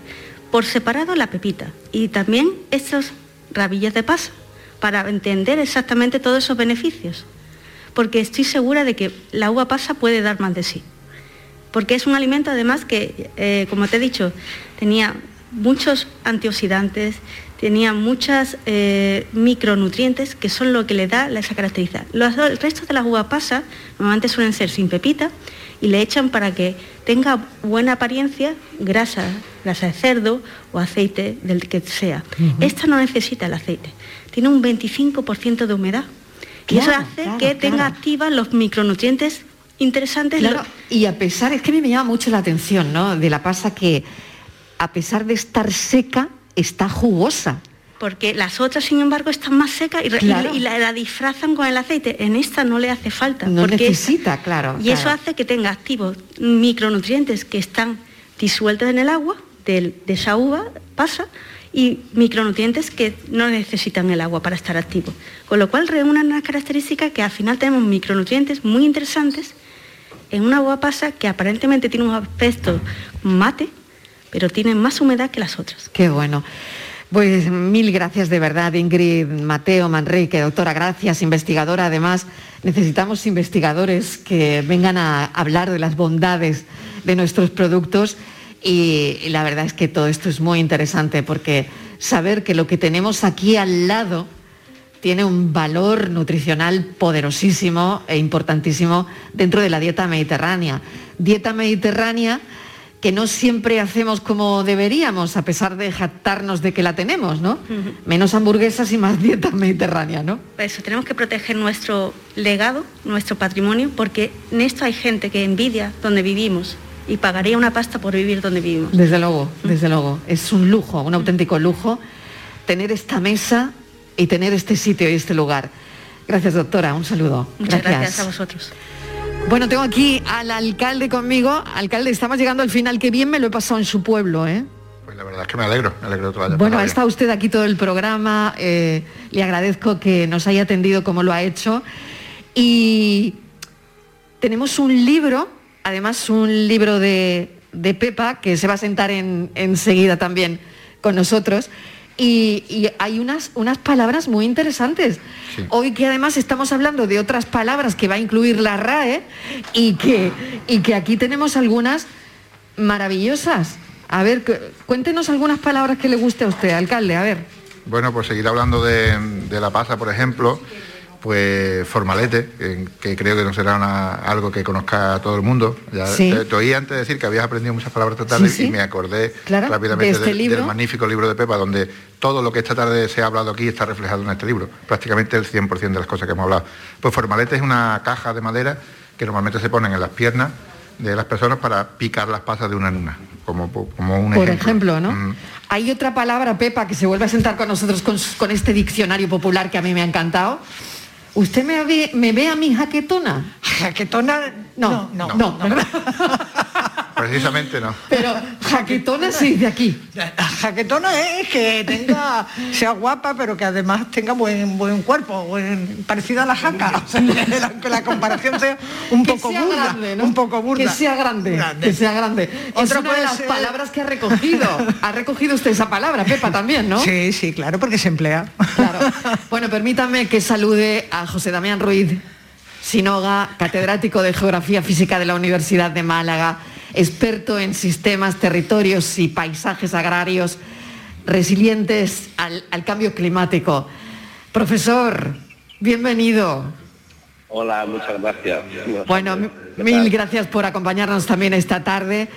por separado la pepita y también estos rabillos de pasa para entender exactamente todos esos beneficios. Porque estoy segura de que la uva pasa puede dar más de sí. Porque es un alimento además que, eh, como te he dicho, tenía muchos antioxidantes, tenía muchos eh, micronutrientes que son lo que le da esa característica. Los, el resto de las uvas pasas normalmente suelen ser sin pepita y le echan para que tenga buena apariencia grasa, grasa de cerdo o aceite del que sea. Esta no necesita el aceite, tiene un 25% de humedad. y eso hace claro, que tenga activas los micronutrientes interesantes. Y a pesar, es que a mí me llama mucho la atención, ¿no? De la pasa que a pesar de estar seca, está jugosa. Porque las otras, sin embargo, están más secas y, la- y la, la disfrazan con el aceite. En esta no le hace falta. No es- necesita, claro. Y eso hace que tenga activos micronutrientes que están disueltos en el agua del- de esa uva, pasa, y micronutrientes que no necesitan el agua para estar activos. Con lo cual reúnen unas características que al final tenemos micronutrientes muy interesantes en una uva pasa que aparentemente tiene un aspecto mate, pero tiene más humedad que las otras. Qué bueno. Pues mil gracias de verdad, Ingrid, Mateo, Manrique, doctora, gracias, investigadora. Además, necesitamos investigadores que vengan a hablar de las bondades de nuestros productos y la verdad es que todo esto es muy interesante porque saber que lo que tenemos aquí al lado tiene un valor nutricional poderosísimo e importantísimo dentro de la dieta mediterránea. Dieta mediterránea que no siempre hacemos como deberíamos, a pesar de jactarnos de que la tenemos, ¿no? Menos hamburguesas y más dieta mediterránea, ¿no? Eso tenemos que proteger nuestro legado, nuestro patrimonio, porque en esto hay gente que envidia donde vivimos y pagaría una pasta por vivir donde vivimos. Desde luego, desde luego. Es un lujo, un auténtico lujo tener esta mesa y tener este sitio y este lugar. Gracias, doctora. Un saludo. Muchas gracias, a vosotros. Bueno, tengo aquí al alcalde conmigo. Alcalde, estamos llegando al final. Qué bien me lo he pasado en su pueblo, ¿eh? Pues la verdad es que me alegro, me alegro de Bueno, ha estado usted aquí todo el programa. eh, le agradezco que nos haya atendido como lo ha hecho. Y tenemos un libro, además un libro de, de Pepa, que se va a sentar en- enseguida también con nosotros. Y, y hay unas, unas palabras muy interesantes. Hoy que además estamos hablando de otras palabras que va a incluir la RAE y que, y que aquí tenemos algunas maravillosas. A ver, cu- cuéntenos algunas palabras que le guste a usted, alcalde, a ver. Bueno, pues seguir hablando de, de la pasa, por ejemplo, pues formalete, que, creo que no será una- algo que conozca todo el mundo. Ya Sí. te, te oí antes decir que habías aprendido muchas palabras esta tarde Sí, sí. y me acordé Claro, rápidamente de este del, magnífico libro de Pepa, donde todo lo que esta tarde se ha hablado aquí está reflejado en este libro, prácticamente el 100% de las cosas que hemos hablado. Pues formalete es una caja de madera que normalmente se ponen en las piernas de las personas para picar las pasas de una en una, como, como un Por ejemplo. ejemplo, ¿no? Hay otra palabra, Pepa, que se vuelve a sentar con nosotros con este diccionario popular que a mí me ha encantado. ¿Usted me ve, me ve a mi jaquetona? ¿Jaquetona? No, no, no, ¿verdad? [laughs] Precisamente no. Pero jaquetona sí, de aquí. Jaquetona es que tenga, sea guapa, pero que además tenga buen buen cuerpo, buen- parecida a la jaca. O sea, que, la, que la comparación sea un Que poco sea burda. grande, ¿no? Un poco burda. Que sea grande, que sea grande. es Otra una de las ser- palabras que ha recogido. Ha recogido usted esa palabra, Pepa, también, ¿no? Sí, sí, claro, porque se emplea. Bueno, permítame que salude a José Damián Ruiz. Sinoga, catedrático de Geografía Física de la Universidad de Málaga, experto en sistemas, territorios y paisajes agrarios resilientes al, cambio climático. Profesor, bienvenido. Hola, muchas gracias. Bueno, mil gracias por acompañarnos también esta tarde.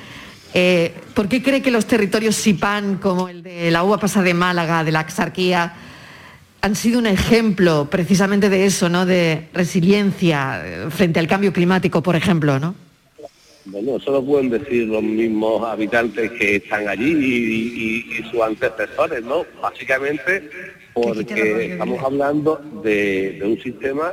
Eh, ¿Por qué cree que los territorios SIPAN, como el de la uva pasa de Málaga, de la Axarquía, han sido un ejemplo precisamente de eso, ¿no? De resiliencia eh, frente al cambio climático, por ejemplo, ¿no? Bueno, eso lo pueden decir los mismos habitantes que están allí y, sus antecesores, ¿no? Básicamente porque estamos hablando de un sistema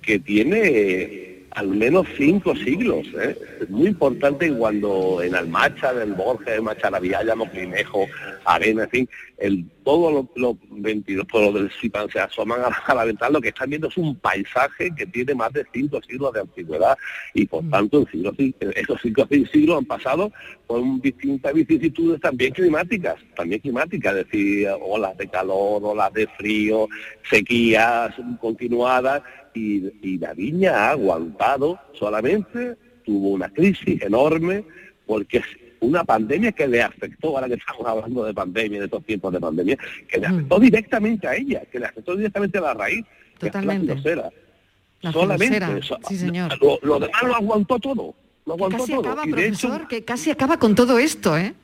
que tiene al menos cinco siglos. ¿eh? Es muy importante cuando en Almacha, en Borges, en Macharavilla, Moclinejo, Arena, en fin, el, todos los, 22 pueblos del Sipan se asoman a, la ventana, lo que están viendo es un paisaje que tiene más de cinco siglos de antigüedad y por mm. tanto en siglos, esos cinco siglos han pasado con distintas vicisitudes también climáticas, también climáticas, es decir, olas de calor, olas de frío, sequías continuadas, y, la viña ha aguantado solamente, tuvo una crisis enorme, porque una pandemia que le afectó, ahora que estamos hablando de pandemia, de estos tiempos de pandemia, que le afectó mm. directamente a ella, que le afectó directamente a la raíz, Totalmente. que es la Solamente sí, señor. Lo, demás lo aguantó todo. Lo aguantó casi todo. Acaba, profesor, que casi acaba con todo esto, ¿eh?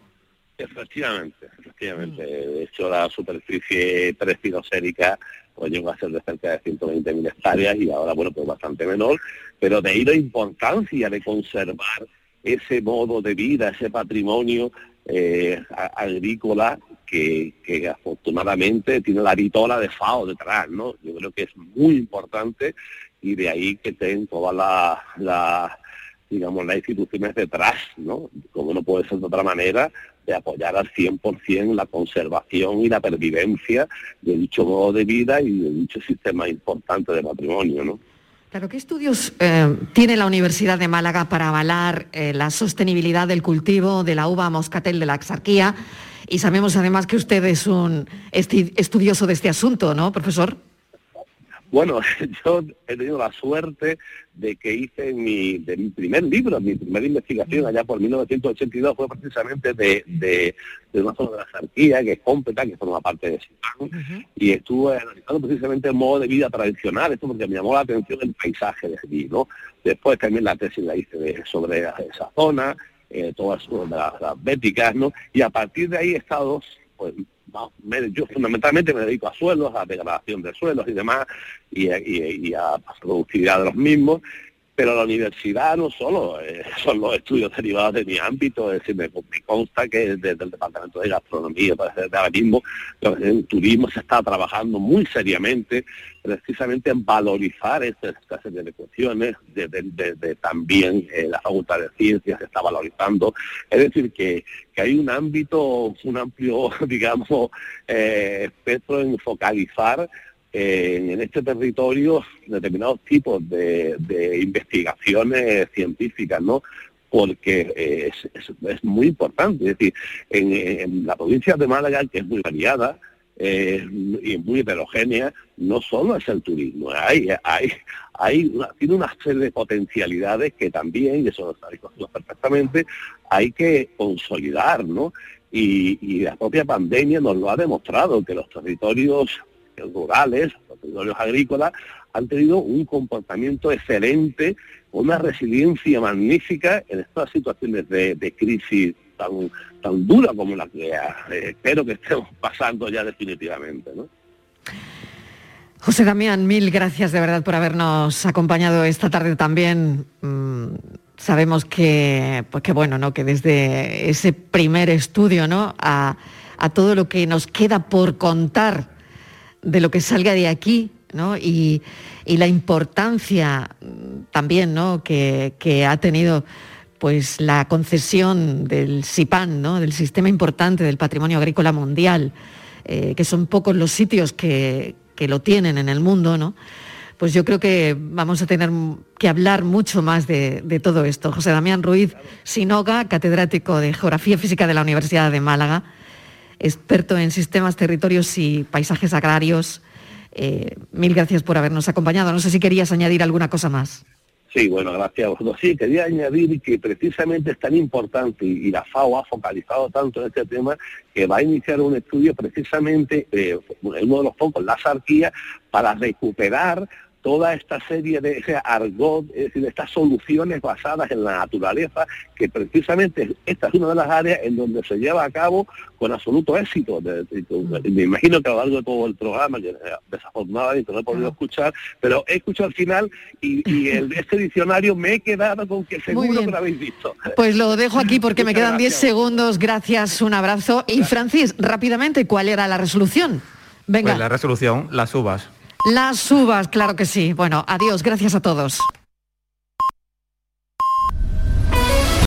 Efectivamente, efectivamente. De hecho, la superficie prestinocérica pues llegó a ser de cerca de 120.000 hectáreas y ahora, bueno, pues bastante menor, pero de ahí la importancia de conservar ese modo de vida, ese patrimonio eh, agrícola que, afortunadamente tiene la vitola de FAO detrás, ¿no? Yo creo que es muy importante y de ahí que estén todas las, la, digamos, las instituciones detrás, ¿no? Como no puede ser de otra manera, de apoyar al 100% la conservación y la pervivencia de dicho modo de vida y de dicho sistema importante de patrimonio. ¿no? Claro, ¿qué estudios eh, tiene la Universidad de Málaga para avalar eh, la sostenibilidad del cultivo de la uva moscatel de la Axarquía? Y sabemos además que usted es un estudioso de este asunto, ¿no, profesor? Bueno, [laughs] yo he tenido la suerte de que hice mi, de mi primer libro, mi primera investigación allá por 1982 fue precisamente de, de, una zona de la Sarquía, que es completa, que forma parte de Simán, y estuve analizando precisamente el modo de vida tradicional, esto porque me llamó la atención el paisaje de allí, ¿no? Después también la tesis la hice sobre esa zona, eh, todas las, las béticas, ¿no? Y a partir de ahí he estado pues, yo fundamentalmente me dedico a suelos, a degradación de suelos y demás, y, a productividad de los mismos, pero la universidad no solo eh, [laughs] son los estudios derivados de mi ámbito, es decir, me, consta que desde el Departamento de Gastronomía, desde ahora mismo, en turismo se está trabajando muy seriamente precisamente en valorizar estas clases de cuestiones, de, también eh, la Facultad de Ciencias se está valorizando, es decir, que, hay un ámbito, un amplio, [laughs] digamos, eh, espectro en focalizar en este territorio determinados tipos de, investigaciones científicas, ¿no? porque es, muy importante. Es decir, en, la provincia de Málaga, que es muy variada eh, y muy heterogénea, no solo es el turismo, hay, hay, hay tiene una serie de potencialidades que también, y eso lo sabéis perfectamente, hay que consolidar, ¿no? Y la propia pandemia nos lo ha demostrado, que los territorios rurales, los territorios agrícolas, han tenido un comportamiento excelente, una resiliencia magnífica en estas situaciones de, crisis tan, tan dura como la que eh, espero que estemos [laughs] pasando ya definitivamente. José Damián, mil gracias de verdad por habernos acompañado esta tarde también. Mm, sabemos que, pues que bueno, ¿no? que desde ese primer estudio ¿no? a todo lo que nos queda por contar de lo que salga de aquí, ¿no? Y, la importancia también ¿no? que, ha tenido pues, la concesión del SIPAN, ¿no? del Sistema Importante del Patrimonio Agrícola Mundial, eh, que son pocos los sitios que, lo tienen en el mundo, ¿no? pues yo creo que vamos a tener que hablar mucho más de, de, todo esto. José Damián Ruiz Sinoga, catedrático de Geografía Física de la Universidad de Málaga, experto en sistemas, territorios y paisajes agrarios, Eh, mil gracias por habernos acompañado. No sé si querías añadir alguna cosa más. Sí, bueno, gracias. Sí, quería añadir que precisamente es tan importante y, la FAO ha focalizado tanto en este tema que va a iniciar un estudio precisamente, eh, uno de los pocos, la sarquía, para recuperar toda esta serie de ese argot, es decir, de estas soluciones basadas en la naturaleza, que precisamente esta es una de las áreas en donde se lleva a cabo con absoluto éxito. me imagino que a lo largo de todo el programa, que desafortunadamente no he podido escuchar, pero he escuchado al final y, el, este diccionario me he quedado con que seguro que lo habéis visto. Pues lo dejo aquí porque me quedan 10 segundos. Gracias, un abrazo. Y Francis, rápidamente, ¿cuál era la resolución? Venga. Pues la resolución, las uvas. Las uvas, claro que sí. Bueno, adiós, gracias a todos.